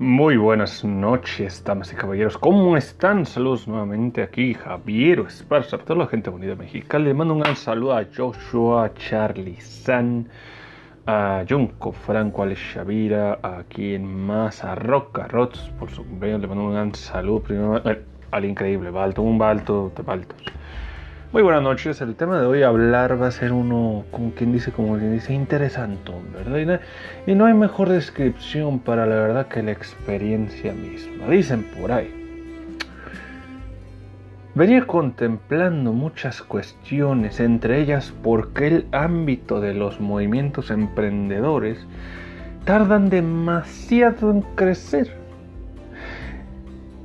Muy buenas noches, damas y caballeros. ¿Cómo están? Saludos nuevamente aquí, Javier Esparza, toda la gente bonita mexicana. Le mando un gran saludo a Joshua, Charlie San, a Junco, Franco, Alex Shavira, a quien más, a Roca Rots por su cumpleaños. Le mando un gran saludo primero al increíble Balto, un Balto de Baltos. Muy buenas noches. El tema de hoy hablar va a ser uno, como quien dice, como quien dice, interesante, ¿verdad? Y no hay mejor descripción para la verdad que la experiencia misma. Dicen por ahí. Venía contemplando muchas cuestiones, entre ellas por qué el ámbito de los movimientos emprendedores tardan demasiado en crecer.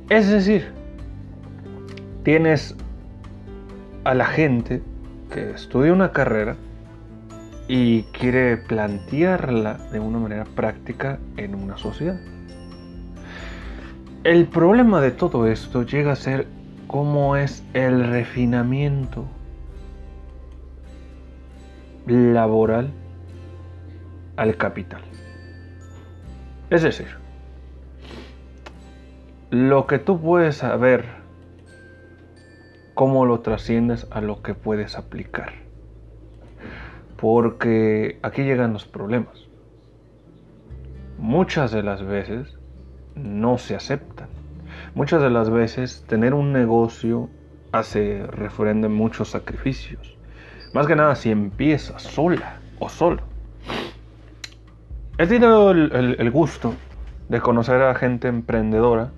Es decir, tienes a la gente que estudia una carrera y quiere plantearla de una manera práctica en una sociedad. El problema de todo esto llega a ser cómo es el refinamiento laboral al capital. Es decir, lo que tú puedes saber cómo lo trasciendes a lo que puedes aplicar. Porque aquí llegan los problemas. Muchas de las veces no se aceptan. Muchas de las veces tener un negocio hace referente muchos sacrificios. Más que nada si empiezas sola o solo. He tenido el, el gusto de conocer a gente emprendedora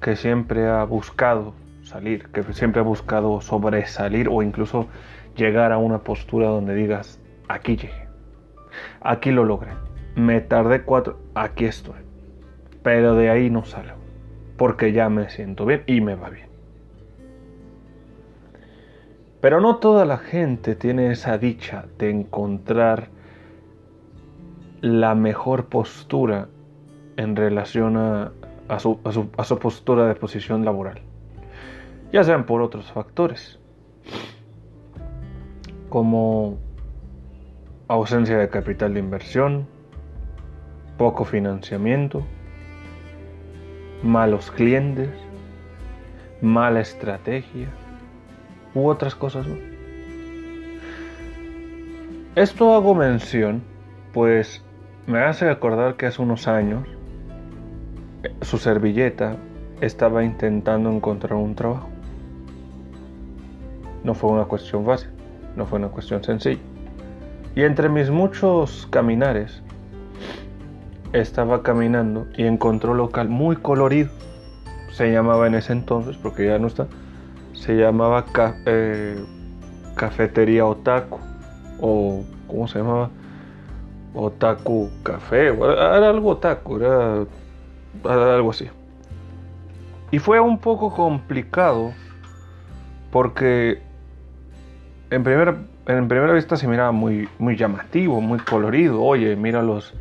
que siempre ha buscado salir, que siempre ha buscado sobresalir o incluso llegar a una postura donde digas, aquí llegué, aquí lo logré, me tardé cuatro, aquí estoy, pero de ahí no salgo, porque ya me siento bien y me va bien. Pero no toda la gente tiene esa dicha de encontrar la mejor postura en relación a, su, a su postura de posición laboral ya sean por otros factores, como ausencia de capital de inversión, poco financiamiento, malos clientes, mala estrategia u otras cosas Esto hago mención, pues me hace acordar que hace unos años eh, su servilleta estaba intentando encontrar un trabajo. No fue una cuestión fácil, no fue una cuestión sencilla. Y entre mis muchos caminares, estaba caminando y encontró local muy colorido. Se llamaba en ese entonces, porque ya no está, se llamaba eh, Cafetería Otaku. O, ¿cómo se llamaba? Otaku Café. Era algo otaku, era algo así. Y fue un poco complicado porque en primera, en primera vista se miraba muy, muy llamativo, muy colorido. Oye, mira los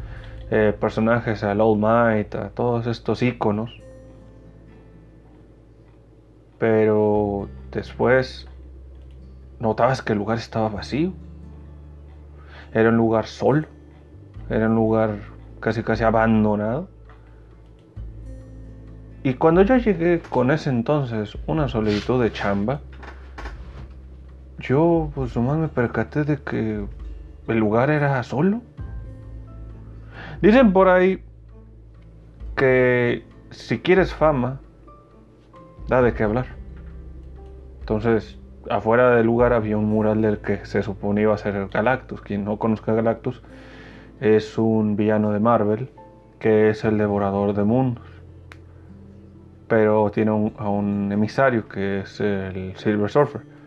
eh, personajes, al Old Might, a todos estos iconos. Pero después notabas que el lugar estaba vacío. Era un lugar solo. Era un lugar casi casi abandonado. Y cuando yo llegué con ese entonces una solicitud de chamba, yo pues nomás me percaté de que el lugar era solo. Dicen por ahí que si quieres fama, da de qué hablar. Entonces, afuera del lugar había un mural del que se suponía iba a ser Galactus. Quien no conozca Galactus es un villano de Marvel que es el devorador de mundos. Pero tiene a un emisario que es el Silver Surfer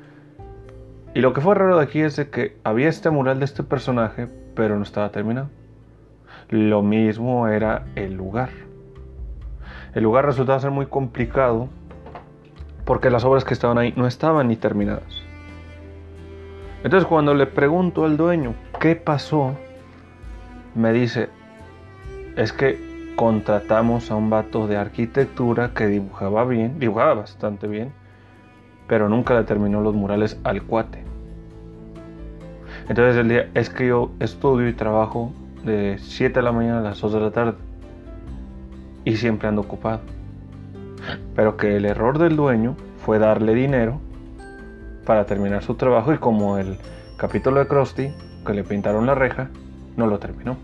y lo que fue raro de aquí es de que había este mural de este personaje, pero no estaba terminado. Lo mismo era el lugar. El lugar resultaba ser muy complicado porque las obras que estaban ahí no estaban ni terminadas. Entonces cuando le pregunto al dueño qué pasó, me dice, es que contratamos a un vato de arquitectura que dibujaba bien, dibujaba bastante bien, pero nunca le terminó los murales al cuate. Entonces el día es que yo estudio y trabajo de 7 de la mañana a las 2 de la tarde. y siempre anda ocupado. Pero que el error del dueño fue darle dinero para terminar su trabajo y como el capítulo de Krusty, que le pintaron la reja, no lo terminó.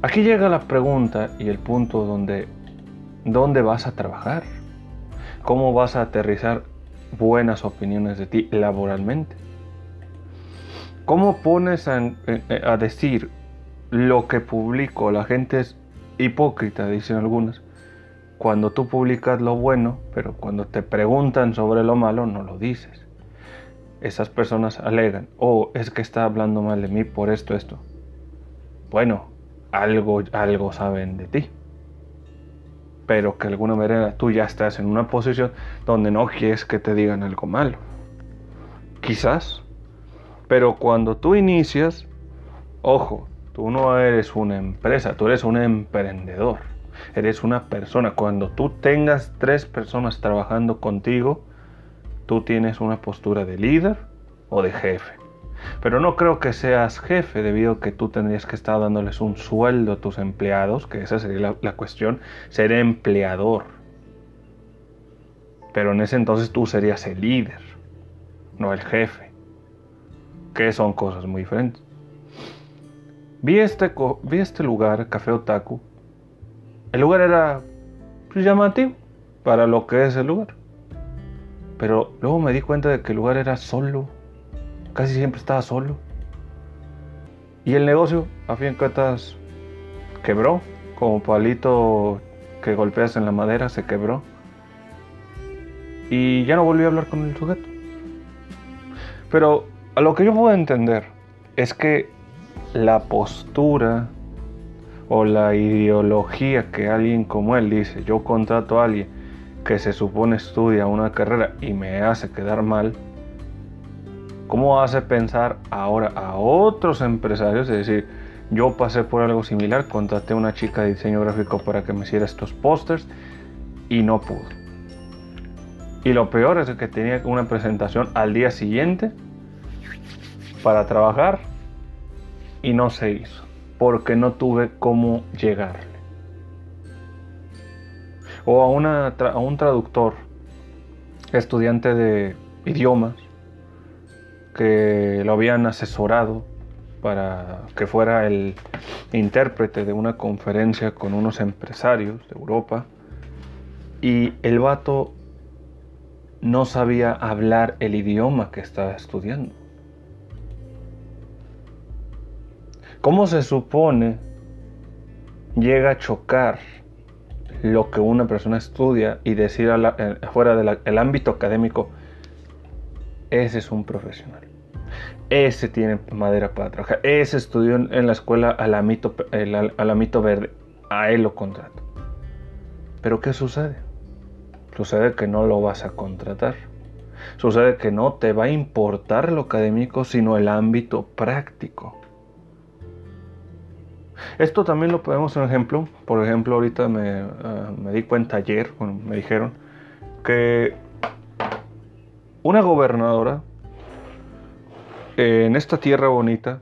Aquí llega la pregunta y el punto donde ¿dónde vas a trabajar? ¿Cómo vas a aterrizar buenas opiniones de ti laboralmente? ¿Cómo pones a, a decir lo que publico? La gente es hipócrita, dicen algunas cuando tú publicas lo bueno, pero cuando te preguntan sobre lo malo no lo dices. Esas personas alegan, oh, es que está hablando mal de mí por esto, esto. Bueno, algo, algo saben de ti. Pero que de alguna manera tú ya estás en una posición donde no quieres que te digan algo malo. Quizás. Pero cuando tú inicias, ojo, tú no eres una empresa, tú eres un emprendedor eres una persona. Cuando tú tengas tres personas trabajando contigo, tú tienes una postura de líder o de jefe. Pero no creo que seas jefe debido a que tú tendrías que estar dándoles un sueldo a tus empleados, que esa sería la, cuestión, ser empleador. Pero en ese entonces tú serías el líder, no el jefe, que son cosas muy diferentes. Vi este, vi este lugar, Café Otaku, el lugar era pues, llamativo para lo que es el lugar. Pero luego me di cuenta de que el lugar era solo. Casi siempre estaba solo. Y el negocio, a fin de cuentas, quebró. Como palito que golpeas en la madera, se quebró. Y ya no volví a hablar con el sujeto. Pero a lo que yo puedo entender es que la postura o la ideología que alguien como él dice, yo contrato a alguien que se supone estudia una carrera y me hace quedar mal, ¿cómo hace pensar ahora a otros empresarios? Es decir, yo pasé por algo similar, contraté a una chica de diseño gráfico para que me hiciera estos pósters y no pudo. Y lo peor es que tenía una presentación al día siguiente para trabajar y no se hizo porque no tuve cómo llegarle. O a, una, a un traductor, estudiante de idiomas, que lo habían asesorado para que fuera el intérprete de una conferencia con unos empresarios de Europa y el vato no sabía hablar el idioma que estaba estudiando. ¿Cómo se supone llega a chocar lo que una persona estudia y decir eh, fuera del ámbito académico, ese es un profesional? Ese tiene madera para trabajar. Ese estudió en, la escuela alamito, el, alamito verde. A él lo contrato. Pero ¿qué sucede? Sucede que no lo vas a contratar. Sucede que no te va a importar lo académico, sino el ámbito práctico. Esto también lo podemos un ejemplo. Por ejemplo, ahorita me, ah, me di cuenta ayer, bueno, me dijeron que una gobernadora en esta tierra bonita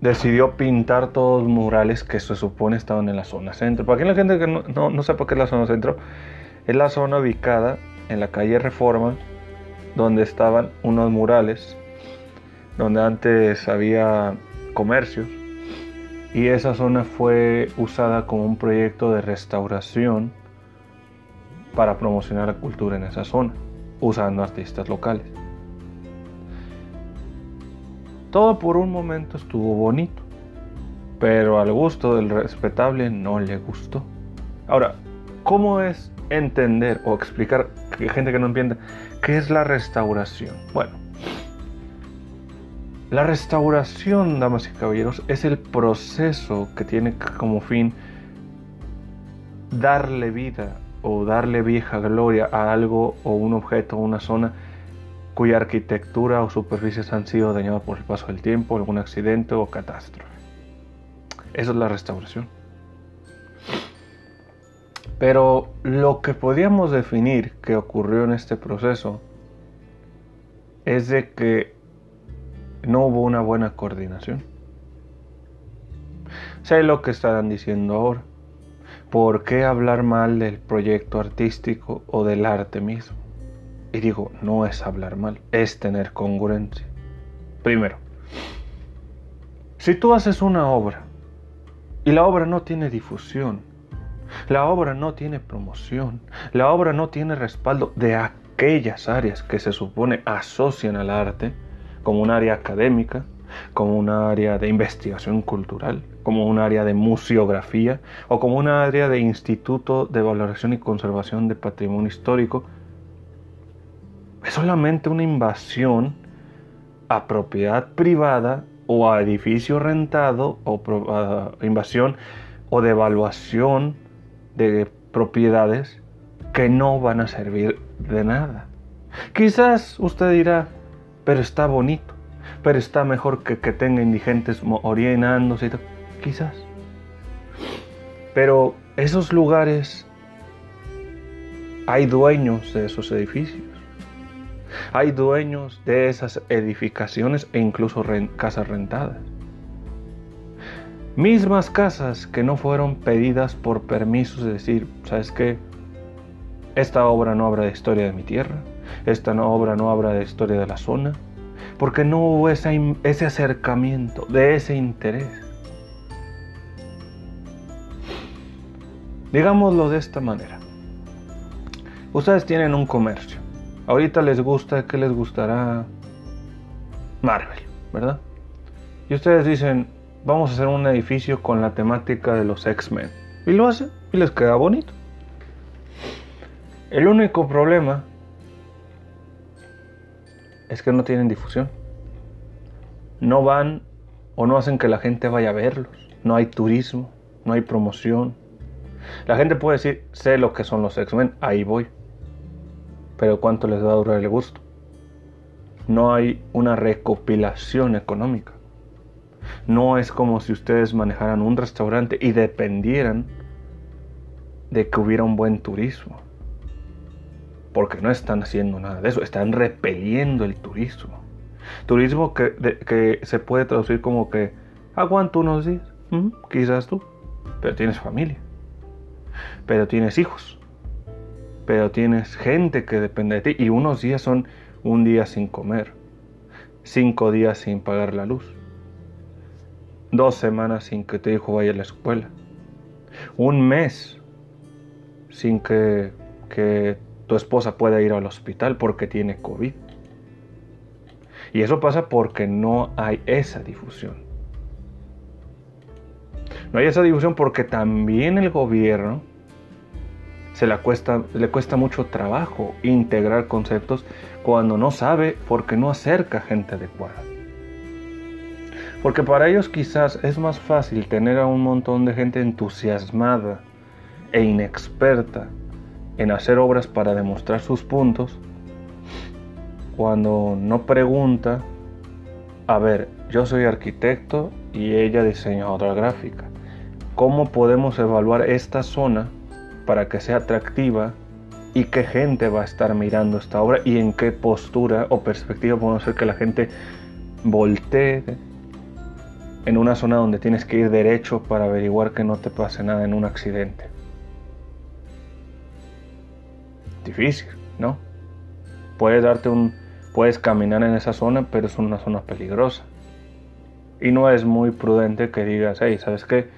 decidió pintar todos los murales que se supone estaban en la zona centro. Para quien la gente que no, no, no sepa qué es la zona centro, es la zona ubicada en la calle Reforma, donde estaban unos murales, donde antes había comercios y esa zona fue usada como un proyecto de restauración para promocionar la cultura en esa zona, usando artistas locales. Todo por un momento estuvo bonito, pero al gusto del respetable no le gustó. Ahora, ¿cómo es entender o explicar a gente que no entienda qué es la restauración? Bueno, la restauración, damas y caballeros, es el proceso que tiene como fin darle vida o darle vieja gloria a algo o un objeto o una zona cuya arquitectura o superficies han sido dañadas por el paso del tiempo, algún accidente o catástrofe. Eso es la restauración. Pero lo que podríamos definir que ocurrió en este proceso es de que no hubo una buena coordinación. Sé lo que estarán diciendo ahora. ¿Por qué hablar mal del proyecto artístico o del arte mismo? Y digo, no es hablar mal, es tener congruencia. Primero, si tú haces una obra y la obra no tiene difusión, la obra no tiene promoción, la obra no tiene respaldo de aquellas áreas que se supone asocian al arte, como un área académica, como un área de investigación cultural, como un área de museografía o como un área de instituto de valoración y conservación de patrimonio histórico, es solamente una invasión a propiedad privada o a edificio rentado o invasión o devaluación de propiedades que no van a servir de nada. Quizás usted dirá, pero está bonito, pero está mejor que que tenga indigentes orinándose y Quizás. Pero esos lugares hay dueños de esos edificios. Hay dueños de esas edificaciones e incluso casas rentadas. Mismas casas que no fueron pedidas por permisos de decir, ¿sabes qué? Esta obra no habla de historia de mi tierra, esta obra no habla de historia de la zona, porque no hubo ese, ese acercamiento, de ese interés. Digámoslo de esta manera. Ustedes tienen un comercio Ahorita les gusta, ¿qué les gustará? Marvel, ¿verdad? Y ustedes dicen, vamos a hacer un edificio con la temática de los X-Men. Y lo hacen y les queda bonito. El único problema es que no tienen difusión. No van o no hacen que la gente vaya a verlos. No hay turismo, no hay promoción. La gente puede decir, sé lo que son los X-Men, ahí voy pero ¿cuánto les va a durar el gusto? No hay una recopilación económica. No es como si ustedes manejaran un restaurante y dependieran de que hubiera un buen turismo. Porque no están haciendo nada de eso, están repeliendo el turismo. Turismo que, se puede traducir como que aguanto unos días, quizás tú, pero tienes familia, pero tienes hijos, pero tienes gente que depende de ti y unos días son un día sin comer, cinco días sin pagar la luz, dos semanas sin que tu hijo vaya a la escuela, un mes sin que, que tu esposa pueda ir al hospital porque tiene COVID. Y eso pasa porque no hay esa difusión. No hay esa difusión porque también el gobierno se le cuesta, le cuesta mucho trabajo integrar conceptos cuando no sabe porque no acerca gente adecuada. Porque para ellos quizás es más fácil tener a un montón de gente entusiasmada e inexperta en hacer obras para demostrar sus puntos cuando no pregunta, a ver, yo soy arquitecto y ella diseñadora gráfica. ¿Cómo podemos evaluar esta zona para que sea atractiva y qué gente va a estar mirando esta obra y en qué postura o perspectiva podemos hacer que la gente voltee en una zona donde tienes que ir derecho para averiguar que no te pase nada en un accidente. Difícil, ¿no? Puedes darte un puedes caminar en esa zona, pero es una zona peligrosa. Y no es muy prudente que digas, hey, ¿sabes qué?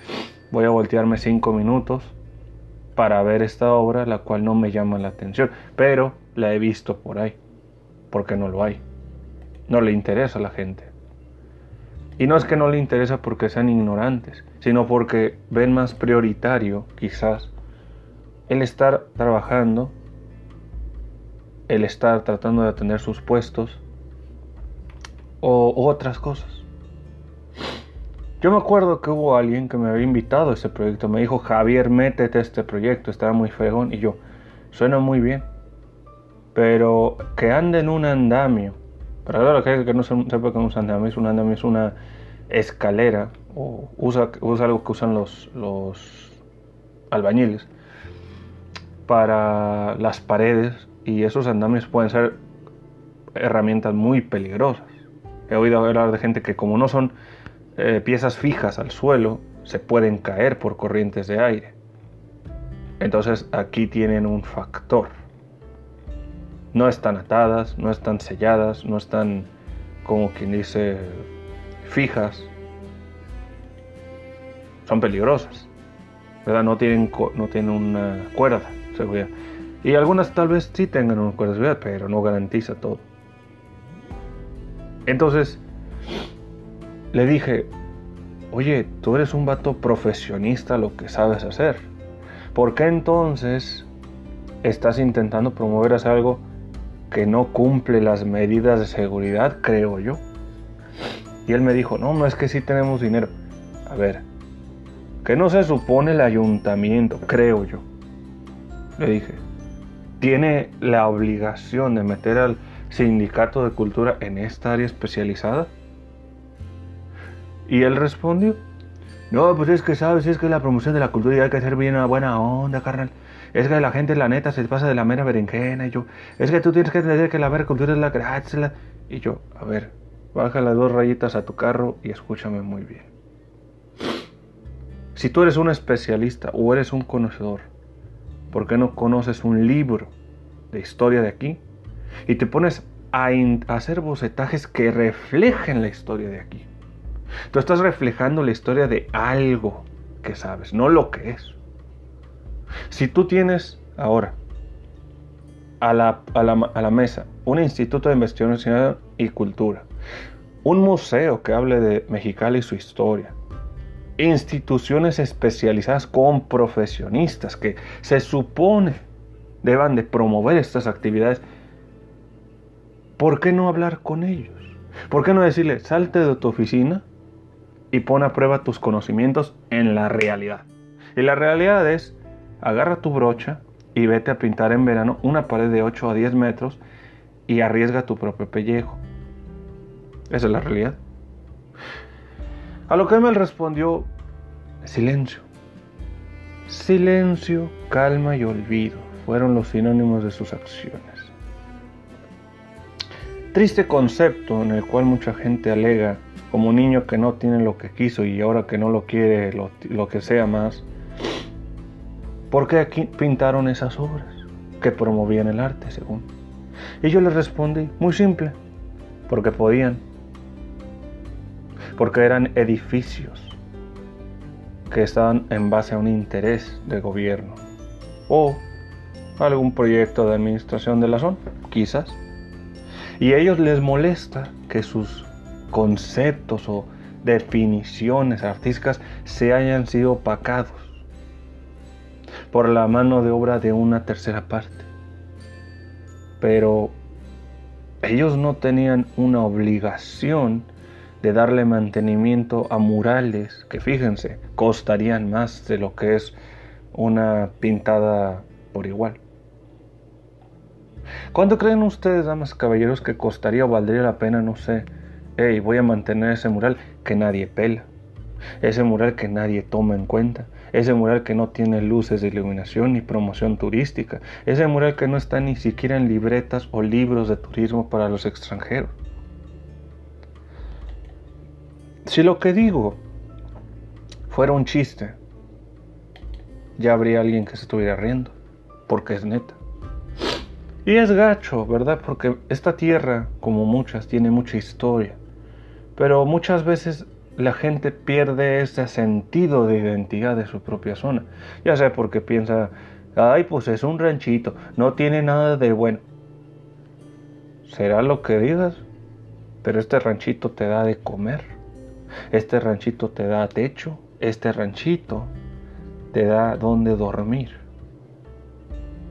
Voy a voltearme cinco minutos para ver esta obra, la cual no me llama la atención, pero la he visto por ahí, porque no lo hay. No le interesa a la gente. Y no es que no le interesa porque sean ignorantes, sino porque ven más prioritario, quizás, el estar trabajando, el estar tratando de atender sus puestos o otras cosas. Yo me acuerdo que hubo alguien que me había invitado a ese proyecto. Me dijo, Javier, métete este proyecto, estaba muy fregón. Y yo, suena muy bien. Pero que ande en un andamio. Para claro, que, que no sepa que es un andamio, es un andamio, es una escalera. O usa, usa algo que usan los, los albañiles para las paredes. Y esos andamios pueden ser herramientas muy peligrosas. He oído hablar de gente que como no son eh, piezas fijas al suelo se pueden caer por corrientes de aire. Entonces aquí tienen un factor. No están atadas, no están selladas, no están, como quien dice, fijas. Son peligrosas. ¿verdad? No tienen, no tienen una cuerda seguridad. Y algunas tal vez sí tengan una seguridad, pero no garantiza todo. Entonces, le dije, oye, tú eres un vato profesionista lo que sabes hacer. ¿Por qué entonces estás intentando promover algo que no cumple las medidas de seguridad, creo yo? Y él me dijo, no, no es que sí tenemos dinero. A ver, que no se supone el ayuntamiento, creo yo. Le dije, tiene la obligación de meter al sindicato de cultura en esta área especializada. Y él respondió, no, pues es que sabes, es que la promoción de la cultura y hay que hacer bien una buena onda, carnal. Es que la gente, la neta, se pasa de la mera berenjena. Y yo, es que tú tienes que entender que la mera cultura es la gracia. Y yo, a ver, baja las dos rayitas a tu carro y escúchame muy bien. Si tú eres un especialista o eres un conocedor, ¿por qué no conoces un libro de historia de aquí? Y te pones a, hacer bocetajes que reflejen la historia de aquí. Tú estás reflejando la historia de algo que sabes, no lo que es. Si tú tienes ahora a la, a la, mesa un instituto de investigación y cultura, un museo que hable de Mexicali y su historia, instituciones especializadas con profesionistas que se supone deban de promover estas actividades, ¿por qué no hablar con ellos? ¿Por qué no decirle, salte de tu oficina y pon a prueba tus conocimientos en la realidad? Y la realidad es, agarra tu brocha y vete a pintar en verano una pared de 8 a 10 metros y arriesga tu propio pellejo. Esa es la realidad. A lo que él me respondió, silencio. Silencio, calma y olvido fueron los sinónimos de sus acciones. Triste concepto en el cual mucha gente alega como un niño que no tiene lo que quiso y ahora que no lo quiere, lo, que sea más. ¿Por qué aquí pintaron esas obras que promovían el arte, según? Y yo les respondí, muy simple, porque podían, porque eran edificios que estaban en base a un interés del gobierno o algún proyecto de administración de la zona, quizás. Y a ellos les molesta que sus conceptos o definiciones artísticas se hayan sido opacados por la mano de obra de una tercera parte. Pero ellos no tenían una obligación de darle mantenimiento a murales que fíjense, costarían más de lo que es una pintada por igual. ¿Cuánto creen ustedes, damas y caballeros, que costaría o valdría la pena, no sé, hey, voy a mantener ese mural que nadie pela, ese mural que nadie toma en cuenta, ese mural que no tiene luces de iluminación ni promoción turística, ese mural que no está ni siquiera en libretas o libros de turismo para los extranjeros? Si lo que digo fuera un chiste, ya habría alguien que se estuviera riendo, porque es neta. Y es gacho, ¿verdad? Porque esta tierra, como muchas, tiene mucha historia. Pero muchas veces la gente pierde ese sentido de identidad de su propia zona. Ya sea porque piensa, ay, pues es un ranchito, no tiene nada de bueno. Será lo que digas, pero este ranchito te da de comer. Este ranchito te da techo, este ranchito te da donde dormir.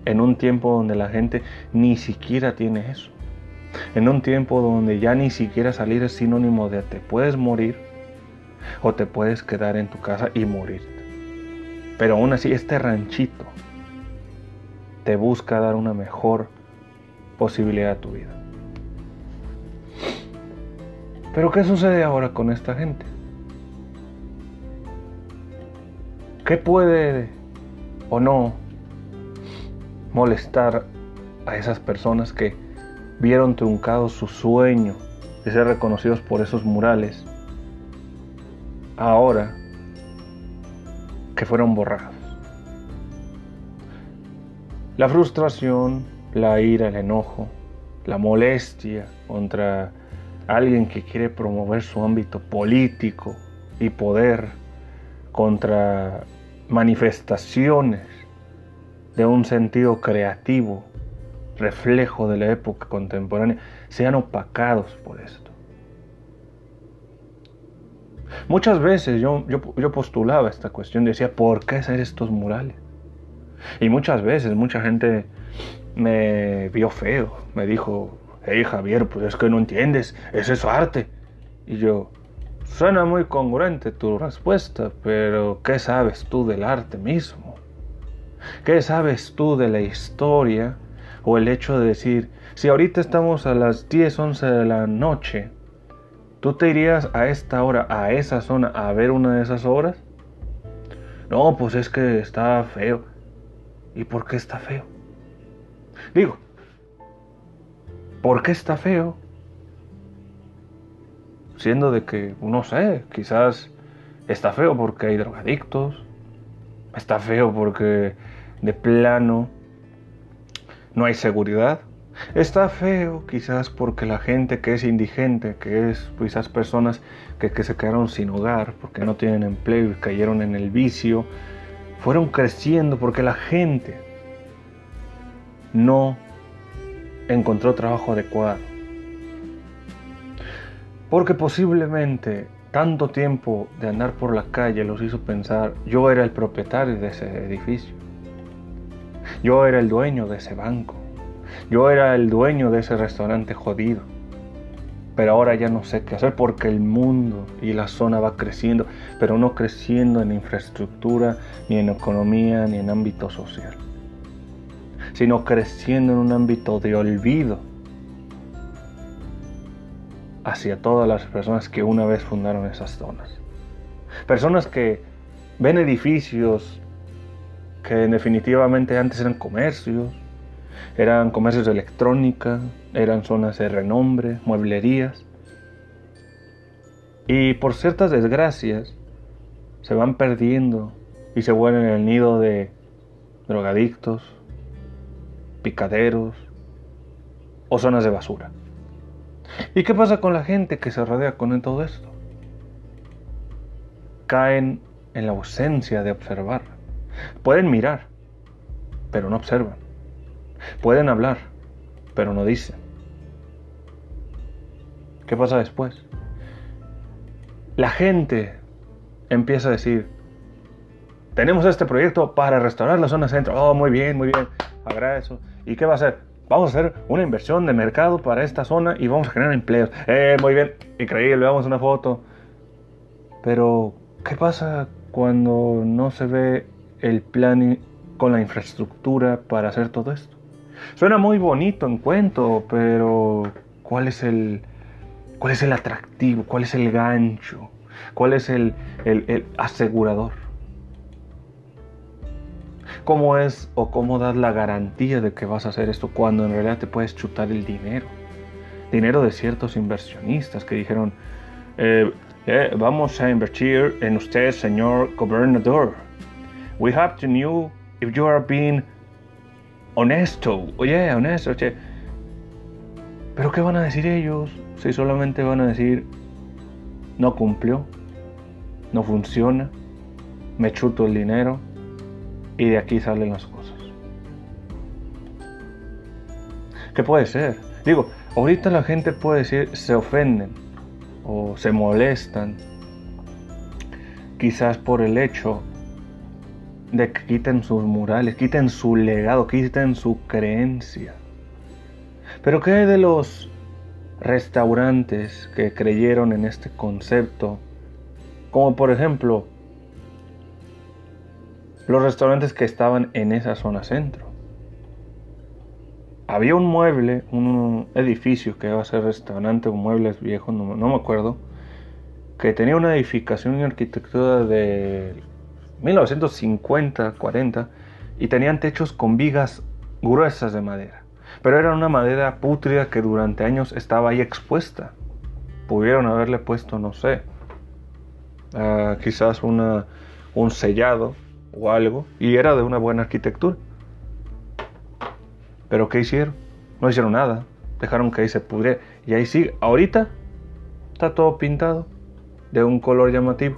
En un tiempo donde la gente ni siquiera tiene eso. En un tiempo donde ya ni siquiera salir es sinónimo de te puedes morir o te puedes quedar en tu casa y morirte. Pero aún así este ranchito te busca dar una mejor posibilidad a tu vida. Pero ¿qué sucede ahora con esta gente? ¿Qué puede o no molestar a esas personas que vieron truncado su sueño de ser reconocidos por esos murales ahora que fueron borrados? La frustración, la ira, el enojo, la molestia contra alguien que quiere promover su ámbito político y poder contra manifestaciones de un sentido creativo, reflejo de la época contemporánea, sean opacados por esto. Muchas veces yo, yo, postulaba esta cuestión, decía, ¿por qué hacer estos murales? Y muchas veces mucha gente me vio feo, me dijo, hey Javier, pues es que no entiendes, es arte. Y yo, suena muy congruente tu respuesta, pero ¿qué sabes tú del arte mismo? ¿Qué sabes tú de la historia o el hecho de decir, si ahorita estamos a las 10, 11 de la noche, ¿tú te irías a esta hora, a esa zona, a ver una de esas obras? No, pues es que está feo. ¿Y por qué está feo? Digo, ¿por qué está feo? Siendo de que, no sé, quizás está feo porque hay drogadictos, está feo porque de plano no hay seguridad, está feo quizás porque la gente que es indigente, que es quizás personas que, que se quedaron sin hogar porque no tienen empleo y cayeron en el vicio, fueron creciendo porque la gente no encontró trabajo adecuado. Porque posiblemente tanto tiempo de andar por la calle los hizo pensar, yo era el propietario de ese edificio, yo era el dueño de ese banco, yo era el dueño de ese restaurante jodido. Pero ahora ya no sé qué hacer porque el mundo y la zona va creciendo, pero no creciendo en infraestructura, ni en economía, ni en ámbito social sino creciendo en un ámbito de olvido hacia todas las personas que una vez fundaron esas zonas. Personas que ven edificios que definitivamente antes eran comercios, eran comercios de electrónica, eran zonas de renombre, mueblerías. Y por ciertas desgracias se van perdiendo y se vuelven el nido de drogadictos, picaderos o zonas de basura. ¿Y qué pasa con la gente que se rodea con todo esto? Caen en la ausencia de observar. Pueden mirar, pero no observan. Pueden hablar, pero no dicen. ¿Qué pasa después? La gente empieza a decir, tenemos este proyecto para restaurar la zona centro. Oh, muy bien, muy bien. Agradezco. ¿Y qué va a hacer? Vamos a hacer una inversión de mercado para esta zona y vamos a generar empleos. Eh, muy bien, increíble, vamos una foto. Pero, ¿qué pasa cuando no se ve el plan con la infraestructura para hacer todo esto? Suena muy bonito en cuento, pero ¿cuál es el, cuál es el atractivo? ¿Cuál es el gancho? ¿Cuál es el, el asegurador? Cómo es o cómo das la garantía de que vas a hacer esto cuando en realidad te puedes chutar el dinero. Dinero de ciertos inversionistas que dijeron, eh, eh, vamos a invertir en usted, señor gobernador. We have to know if you are being honesto. Oye, honesto. Oye. Pero ¿qué van a decir ellos si solamente van a decir, no cumplió, no funciona, me chuto el dinero? Y de aquí salen las cosas. ¿Qué puede ser? Digo, ahorita la gente puede decir se ofenden o se molestan, quizás por el hecho de que quiten sus murales, quiten su legado, quiten su creencia. Pero ¿qué hay de los restaurantes que creyeron en este concepto? Como por ejemplo los restaurantes que estaban en esa zona centro. Había un mueble, un edificio que iba a ser restaurante o muebles viejos, no, me acuerdo, que tenía una edificación y arquitectura de 1950, 40 y tenían techos con vigas gruesas de madera. Pero era una madera pútrida que durante años estaba ahí expuesta. Pudieron haberle puesto, no sé, ah, quizás una, un sellado o algo, y era de una buena arquitectura. Pero ¿qué hicieron? No hicieron nada. Dejaron que ahí se pudriera. Y ahí sí, ahorita está todo pintado de un color llamativo.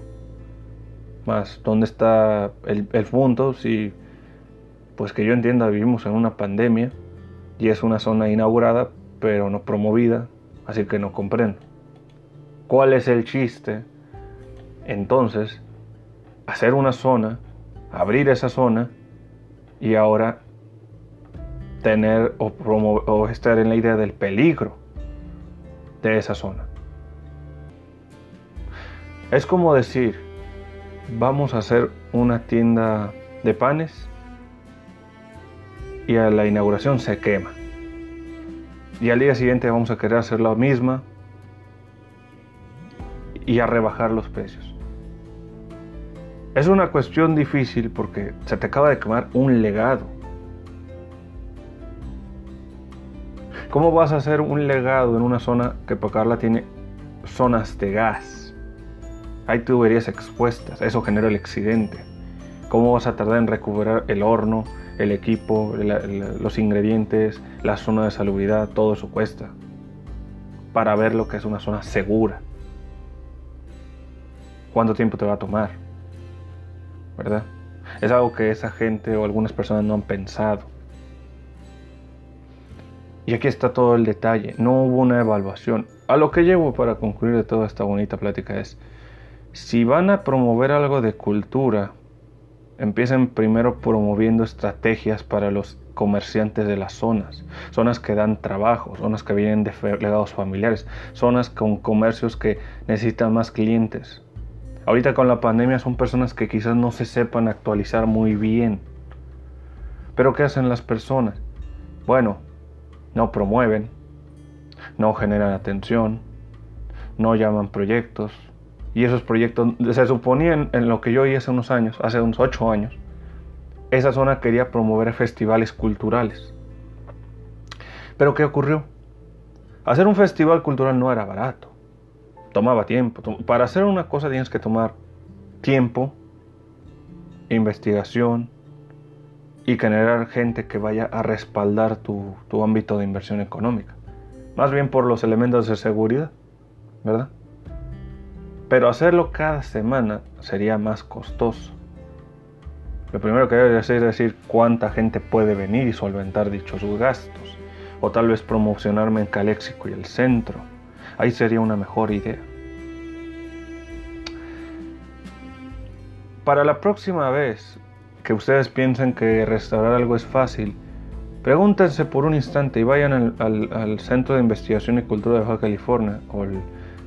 Más, ¿dónde está el, el punto? Si, pues que yo entienda, vivimos en una pandemia y es una zona inaugurada, pero no promovida, así que no comprendo. ¿Cuál es el chiste? Entonces, hacer una zona, abrir esa zona y ahora tener o, o estar en la idea del peligro de esa zona. Es como decir, vamos a hacer una tienda de panes y a la inauguración se quema. Y al día siguiente vamos a querer hacer la misma y a rebajar los precios. Es una cuestión difícil porque se te acaba de quemar un legado. ¿Cómo vas a hacer un legado en una zona que Pacarla tiene zonas de gas? Hay tuberías expuestas, eso genera el accidente. ¿Cómo vas a tardar en recuperar el horno, el equipo, los ingredientes, la zona de salubridad? Todo eso cuesta para ver lo que es una zona segura. ¿Cuánto tiempo te va a tomar? ¿Verdad? Es algo que esa gente o algunas personas no han pensado. Y aquí está todo el detalle. No hubo una evaluación. A lo que llevo para concluir de toda esta bonita plática es, si van a promover algo de cultura, empiecen primero promoviendo estrategias para los comerciantes de las zonas, zonas que dan trabajo, zonas que vienen de legados familiares, zonas con comercios que necesitan más clientes. Ahorita con la pandemia son personas que quizás no se sepan actualizar muy bien. Pero ¿qué hacen las personas? Bueno, no promueven, no generan atención, no llaman proyectos. Y esos proyectos se suponían en lo que yo oí hace unos años, hace unos ocho años. Esa zona quería promover festivales culturales. Pero ¿qué ocurrió? Hacer un festival cultural no era barato. Tomaba tiempo. Para hacer una cosa tienes que tomar tiempo, investigación, y generar gente que vaya a respaldar tu, ámbito de inversión económica. Más bien por los elementos de seguridad, ¿verdad? Pero hacerlo cada semana sería más costoso. Lo primero que debe hacer es decir cuánta gente puede venir y solventar dichos gastos. O tal vez promocionarme en Caléxico y el centro. Ahí sería una mejor idea. Para la próxima vez, que ustedes piensen que restaurar algo es fácil, pregúntense por un instante y vayan al, Centro de Investigación y Cultura de Baja California o el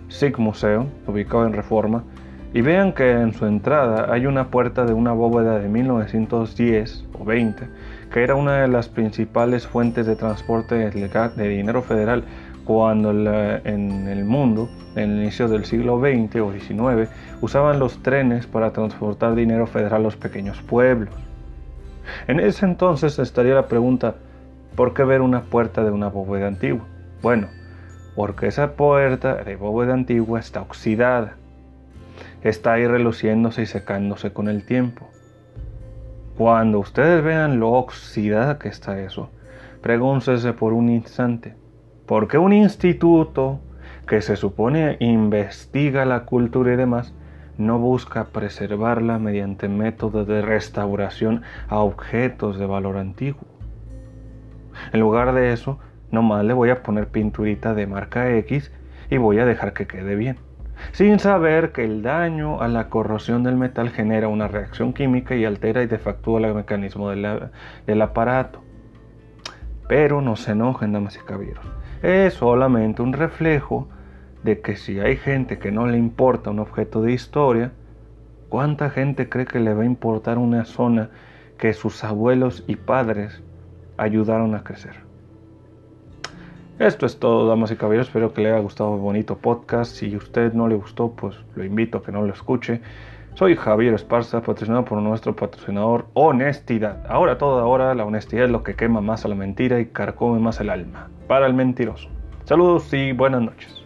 SIG Museo, ubicado en Reforma, y vean que en su entrada hay una puerta de una bóveda de 1910 o 20, que era una de las principales fuentes de transporte de dinero federal cuando en el mundo, en el inicio del siglo XX o XIX, usaban los trenes para transportar dinero federal a los pequeños pueblos. En ese entonces estaría la pregunta, ¿por qué ver una puerta de una bóveda antigua? Bueno, porque esa puerta de bóveda antigua está oxidada. Está ahí reluciéndose y secándose con el tiempo. Cuando ustedes vean lo oxidada que está eso, pregúntense por un instante, ¿Por qué un instituto que se supone investiga la cultura y demás no busca preservarla mediante métodos de restauración a objetos de valor antiguo? En lugar de eso, nomás le voy a poner pinturita de marca X y voy a dejar que quede bien, sin saber que el daño a la corrosión del metal genera una reacción química y altera y defactúa el mecanismo del aparato. Pero no se enojen, damas y caballeros es solamente un reflejo de que si hay gente que no le importa un objeto de historia, ¿cuánta gente cree que le va a importar una zona que sus abuelos y padres ayudaron a crecer? Esto es todo, damas y caballeros. Espero que le haya gustado el bonito podcast. Si a usted no le gustó, pues lo invito a que no lo escuche. Soy Javier Esparza, patrocinado por nuestro patrocinador Honestidad. Ahora, toda hora, la honestidad es lo que quema más a la mentira y carcome más el alma. Para el mentiroso. Saludos y buenas noches.